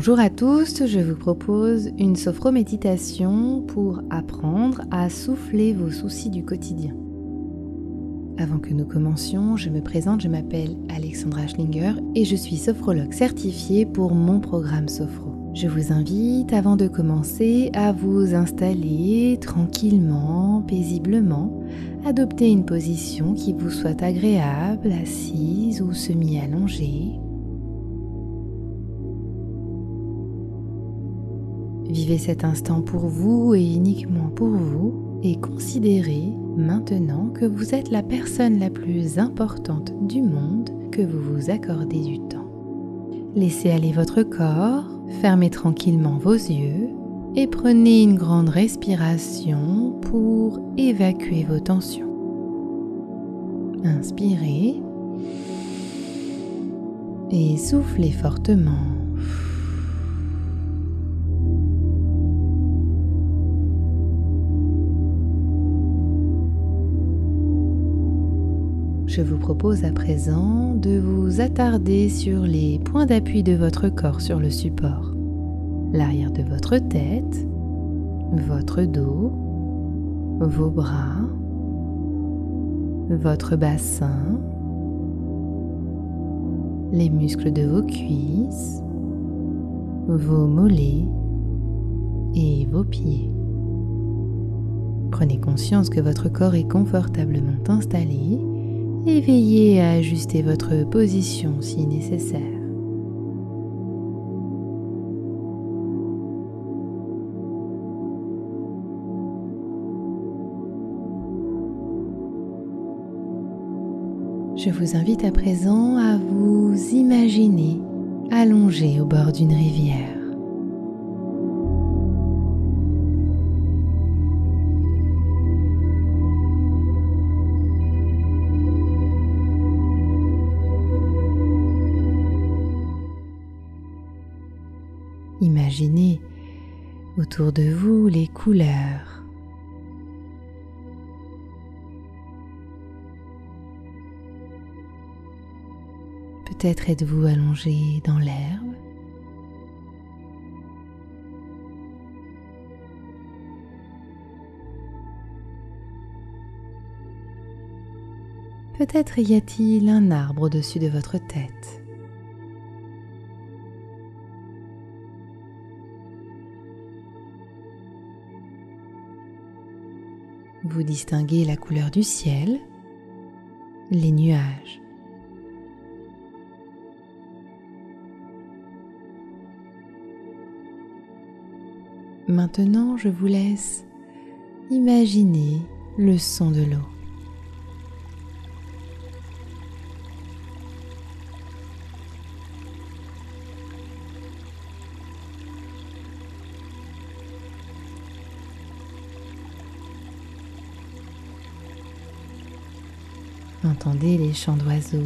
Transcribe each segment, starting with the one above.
Bonjour à tous, je vous propose une sophroméditation pour apprendre à souffler vos soucis du quotidien. Avant que nous commencions, je me présente, je m'appelle Alexandra Schlinger et je suis sophrologue certifiée pour mon programme Sophro. Je vous invite, avant de commencer, à vous installer tranquillement, paisiblement, adopter une position qui vous soit agréable, assise ou semi-allongée Vivez cet instant pour vous et uniquement pour vous et considérez maintenant que vous êtes la personne la plus importante du monde que vous vous accordez du temps. Laissez aller votre corps, fermez tranquillement vos yeux et prenez une grande respiration pour évacuer vos tensions. Inspirez et soufflez fortement. Je vous propose à présent de vous attarder sur les points d'appui de votre corps sur le support. L'arrière de votre tête, votre dos, vos bras, votre bassin, les muscles de vos cuisses, vos mollets et vos pieds. Prenez conscience que votre corps est confortablement installé et veillez à ajuster votre position si nécessaire. Je vous invite à présent à vous imaginer allongé au bord d'une rivière. Autour de vous les couleurs. Peut-être êtes-vous allongé dans l'herbe. Peut-être y a-t-il un arbre au-dessus de votre tête. Vous distinguez la couleur du ciel, les nuages. Maintenant, je vous laisse imaginer le son de l'eau. Entendez les chants d'oiseaux.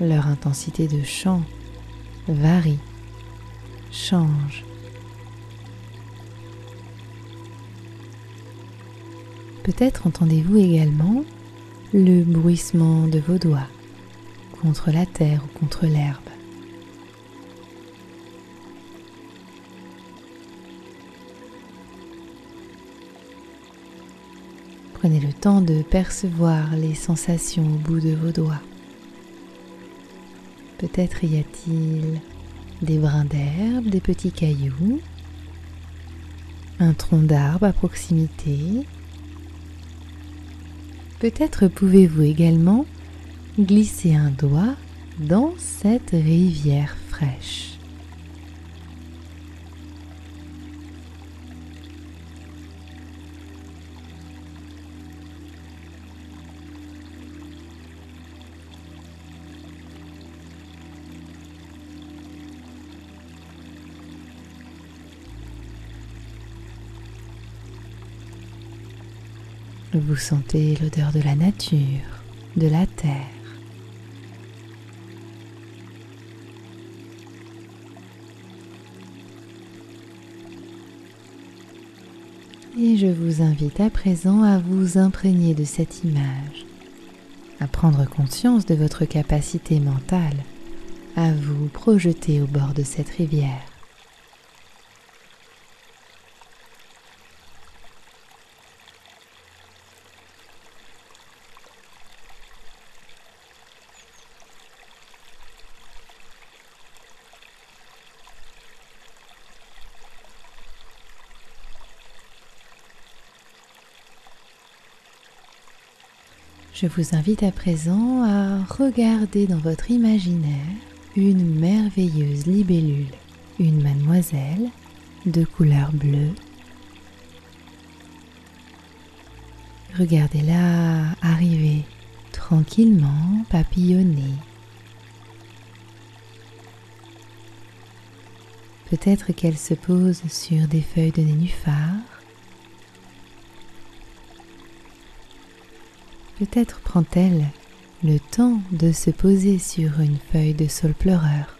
Leur intensité de chant varie, change. Peut-être entendez-vous également le bruissement de vos doigts contre la terre ou contre l'herbe. Prenez le temps de percevoir les sensations au bout de vos doigts. Peut-être y a-t-il des brins d'herbe, des petits cailloux, un tronc d'arbre à proximité. Peut-être pouvez-vous également glisser un doigt dans cette rivière fraîche. Vous sentez l'odeur de la nature, de la terre. Et je vous invite à présent à vous imprégner de cette image, à prendre conscience de votre capacité mentale, à vous projeter au bord de cette rivière. Je vous invite à présent à regarder dans votre imaginaire une merveilleuse libellule, une mademoiselle de couleur bleue. Regardez-la arriver tranquillement, papillonner. Peut-être qu'elle se pose sur des feuilles de nénuphar Peut-être prend-elle le temps de se poser sur une feuille de saule pleureur.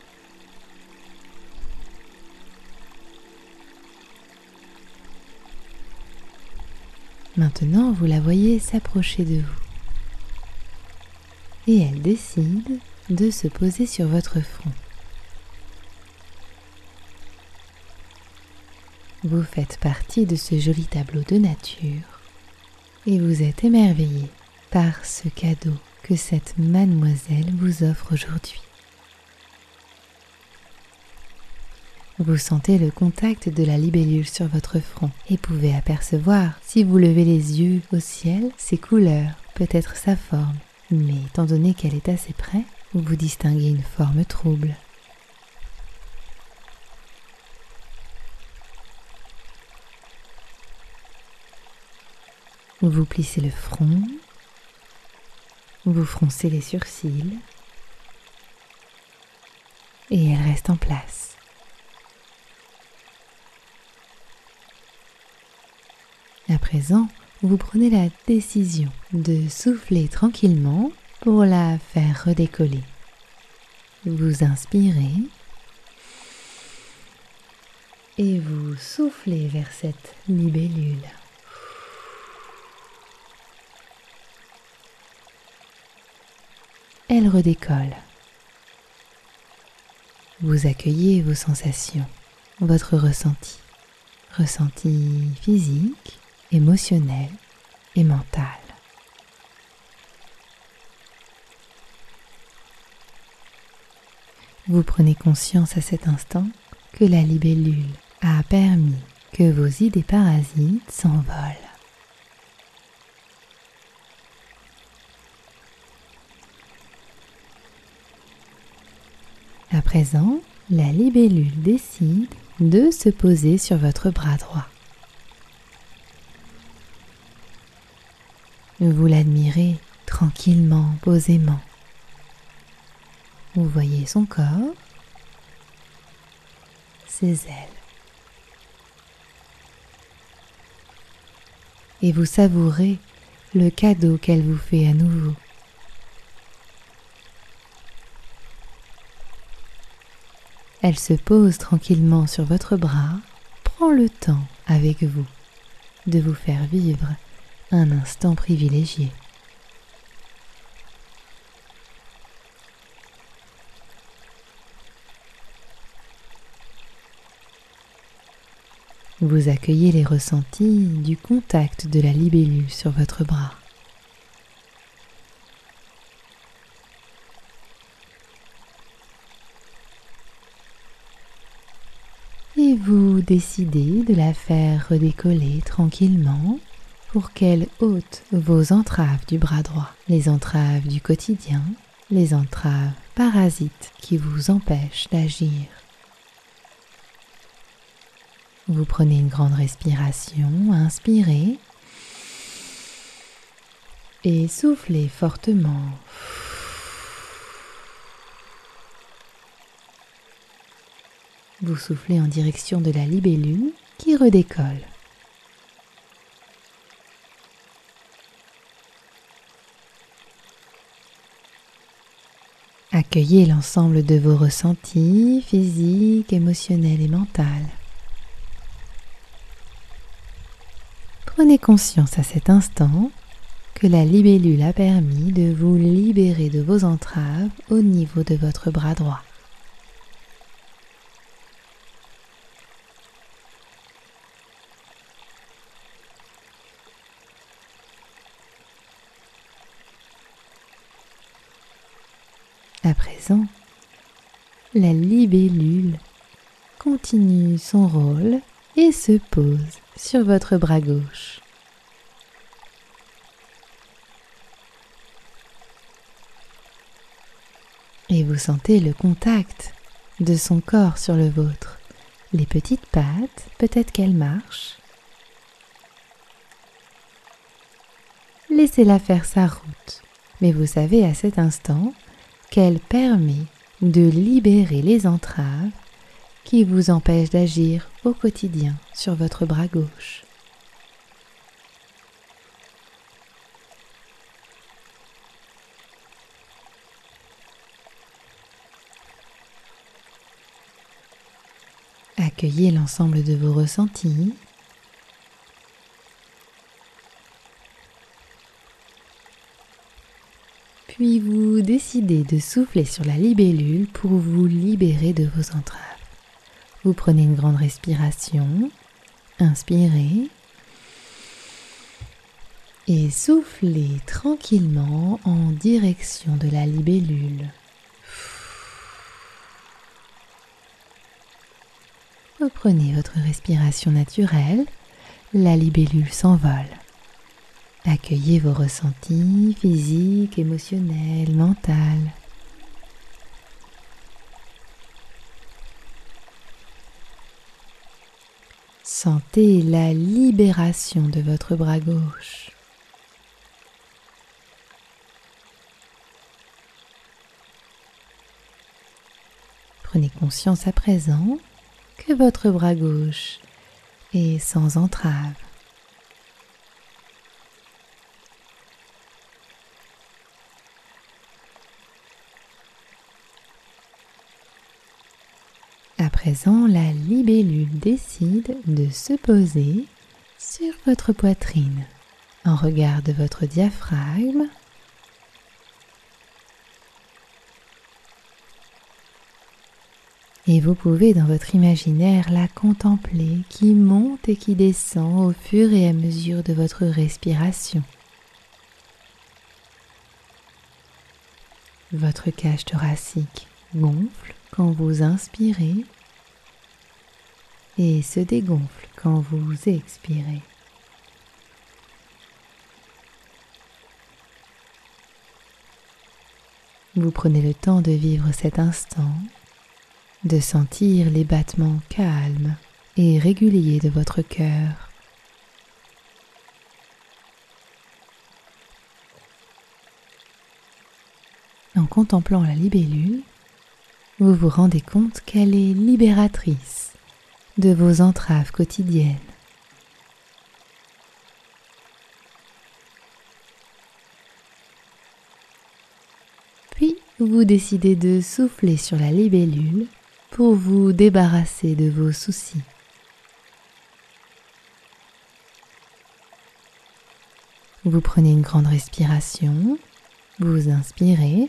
Maintenant, vous la voyez s'approcher de vous. Et elle décide de se poser sur votre front. Vous faites partie de ce joli tableau de nature et vous êtes émerveillé par ce cadeau que cette mademoiselle vous offre aujourd'hui. Vous sentez le contact de la libellule sur votre front et pouvez apercevoir, si vous levez les yeux au ciel, ses couleurs, peut-être sa forme. Mais étant donné qu'elle est assez près, vous distinguez une forme trouble. Vous plissez le front vous froncez les sourcils et elle reste en place. À présent, vous prenez la décision de souffler tranquillement pour la faire redécoller. Vous inspirez et vous soufflez vers cette libellule. Elle redécolle. Vous accueillez vos sensations, votre ressenti, ressenti physique, émotionnel et mental. Vous prenez conscience à cet instant que la libellule a permis que vos idées parasites s'envolent. À présent, la libellule décide de se poser sur votre bras droit. Vous l'admirez tranquillement, posément. Vous voyez son corps, ses ailes. Et vous savourez le cadeau qu'elle vous fait à nouveau. Elle se pose tranquillement sur votre bras, prend le temps avec vous de vous faire vivre un instant privilégié. Vous accueillez les ressentis du contact de la libellule sur votre bras. Et vous décidez de la faire redécoller tranquillement pour qu'elle ôte vos entraves du bras droit, les entraves du quotidien, les entraves parasites qui vous empêchent d'agir. Vous prenez une grande respiration, inspirez et soufflez fortement. Vous soufflez en direction de la libellule qui redécolle. Accueillez l'ensemble de vos ressentis physiques, émotionnels et mentaux. Prenez conscience à cet instant que la libellule a permis de vous libérer de vos entraves au niveau de votre bras droit. Présent, la libellule continue son rôle et se pose sur votre bras gauche. Et vous sentez le contact de son corps sur le vôtre. Les petites pattes, peut-être qu'elles marchent. Laissez-la faire sa route. Mais vous savez à cet instant qu'elle permet de libérer les entraves qui vous empêchent d'agir au quotidien sur votre bras gauche. Accueillez l'ensemble de vos ressentis Puis vous décidez de souffler sur la libellule pour vous libérer de vos entraves. Vous prenez une grande respiration, inspirez et soufflez tranquillement en direction de la libellule. Reprenez votre respiration naturelle, la libellule s'envole. Accueillez vos ressentis physiques, émotionnels, mentaux. Sentez la libération de votre bras gauche. Prenez conscience à présent que votre bras gauche est sans entrave. À présent, la libellule décide de se poser sur votre poitrine. En regard de votre diaphragme, Et vous pouvez dans votre imaginaire la contempler qui monte et qui descend au fur et à mesure de votre respiration. Votre cage thoracique gonfle quand vous inspirez et se dégonfle quand vous expirez. Vous prenez le temps de vivre cet instant, de sentir les battements calmes et réguliers de votre cœur. En contemplant la libellule, vous vous rendez compte qu'elle est libératrice de vos entraves quotidiennes. Puis vous décidez de souffler sur la libellule pour vous débarrasser de vos soucis. Vous prenez une grande respiration, vous inspirez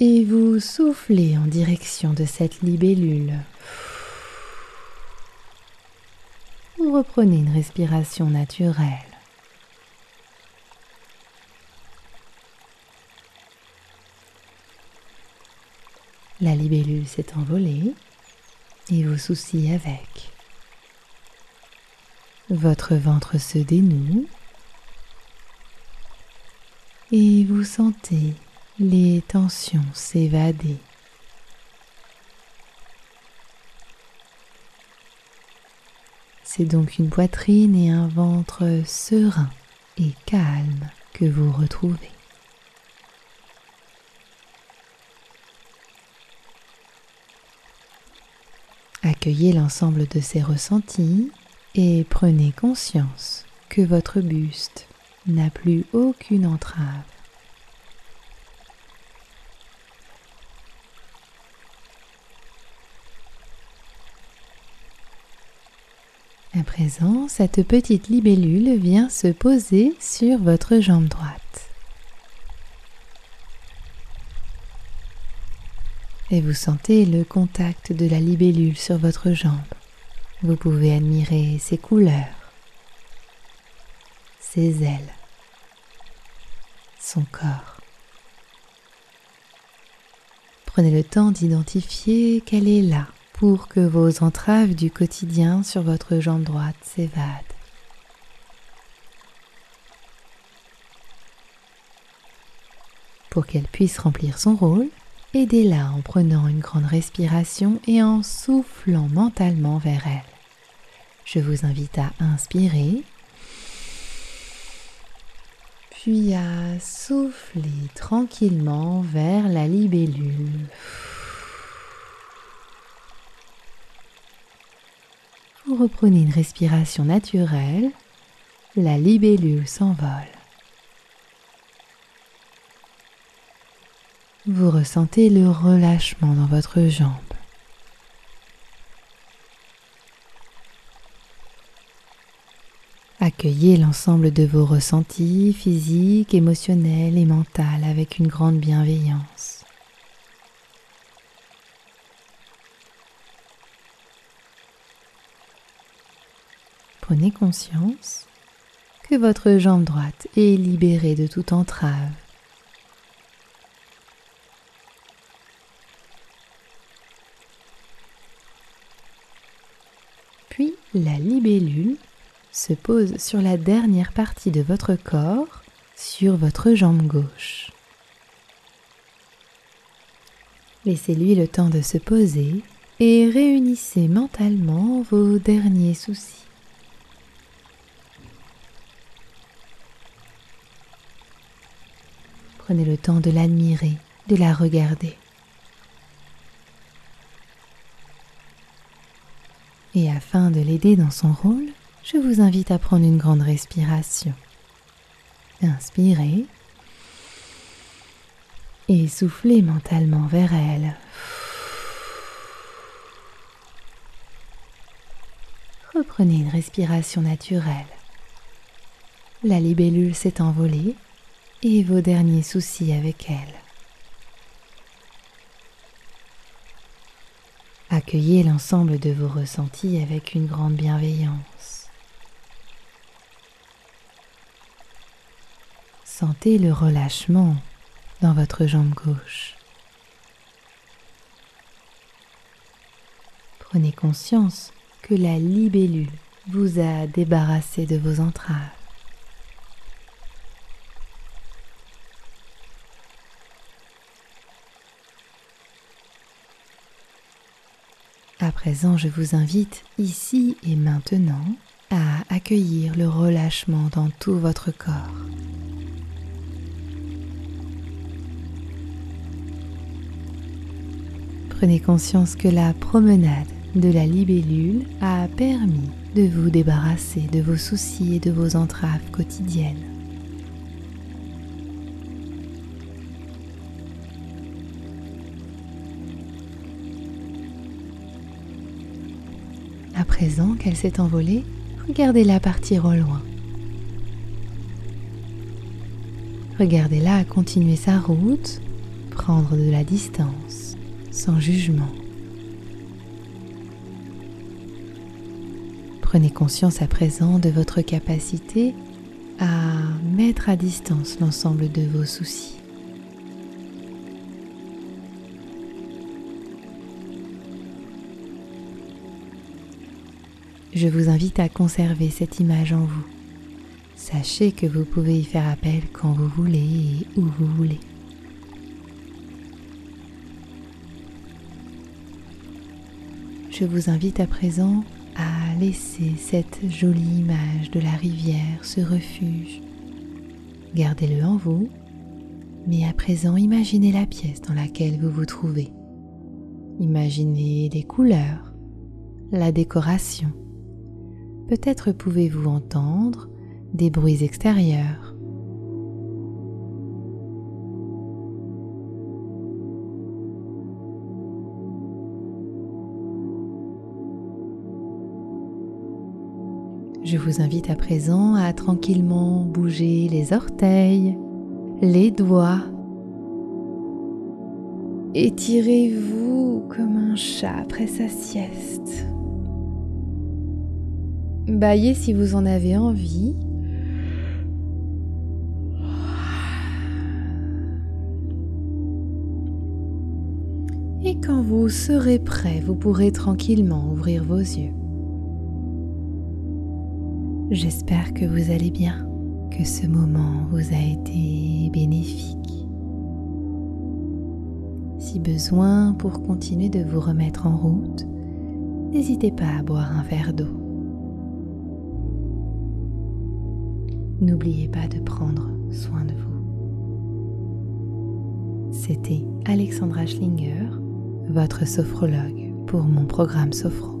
et vous soufflez en direction de cette libellule. Vous reprenez une respiration naturelle. La libellule s'est envolée et vos soucis avec. Votre ventre se dénoue et vous sentez les tensions s'évader. C'est donc une poitrine et un ventre serein et calme que vous retrouvez. Accueillez l'ensemble de ces ressentis et prenez conscience que votre buste n'a plus aucune entrave. À présent, cette petite libellule vient se poser sur votre jambe droite. Et vous sentez le contact de la libellule sur votre jambe. Vous pouvez admirer ses couleurs, ses ailes, son corps. Prenez le temps d'identifier qu'elle est là pour que vos entraves du quotidien sur votre jambe droite s'évadent. Pour qu'elle puisse remplir son rôle, aidez-la en prenant une grande respiration et en soufflant mentalement vers elle. Je vous invite à inspirer, puis à souffler tranquillement vers la libellule. Reprenez une respiration naturelle, la libellule s'envole. Vous ressentez le relâchement dans votre jambe. Accueillez l'ensemble de vos ressentis physiques, émotionnels et mentaux avec une grande bienveillance. Prenez conscience que votre jambe droite est libérée de toute entrave Puis la libellule se pose sur la dernière partie de votre corps, sur votre jambe gauche. Laissez-lui le temps de se poser et réunissez mentalement vos derniers soucis. Prenez le temps de l'admirer, de la regarder. Et afin de l'aider dans son rôle, je vous invite à prendre une grande respiration. Inspirez et soufflez mentalement vers elle. Reprenez une respiration naturelle. La libellule s'est envolée et vos derniers soucis avec elle. Accueillez l'ensemble de vos ressentis avec une grande bienveillance. Sentez le relâchement dans votre jambe gauche. Prenez conscience que la libellule vous a débarrassé de vos entraves. À présent, je vous invite ici et maintenant à accueillir le relâchement dans tout votre corps. Prenez conscience que la promenade de la libellule a permis de vous débarrasser de vos soucis et de vos entraves quotidiennes. À présent qu'elle s'est envolée, regardez-la partir au loin. Regardez-la continuer sa route, prendre de la distance, sans jugement. Prenez conscience à présent de votre capacité à mettre à distance l'ensemble de vos soucis. Je vous invite à conserver cette image en vous. Sachez que vous pouvez y faire appel quand vous voulez et où vous voulez. Je vous invite à présent à laisser cette jolie image de la rivière, ce refuge. Gardez-le en vous, mais à présent imaginez la pièce dans laquelle vous vous trouvez. Imaginez les couleurs, la décoration peut-être pouvez-vous entendre des bruits extérieurs. Je vous invite à présent à tranquillement bouger les orteils, les doigts. Étirez-vous comme un chat après sa sieste. Baillez si vous en avez envie. Et quand vous serez prêt, vous pourrez tranquillement ouvrir vos yeux. J'espère que vous allez bien, que ce moment vous a été bénéfique. Si besoin pour continuer de vous remettre en route, n'hésitez pas à boire un verre d'eau. N'oubliez pas de prendre soin de vous. C'était Alexandra Schlinger, votre sophrologue pour mon programme Sophro.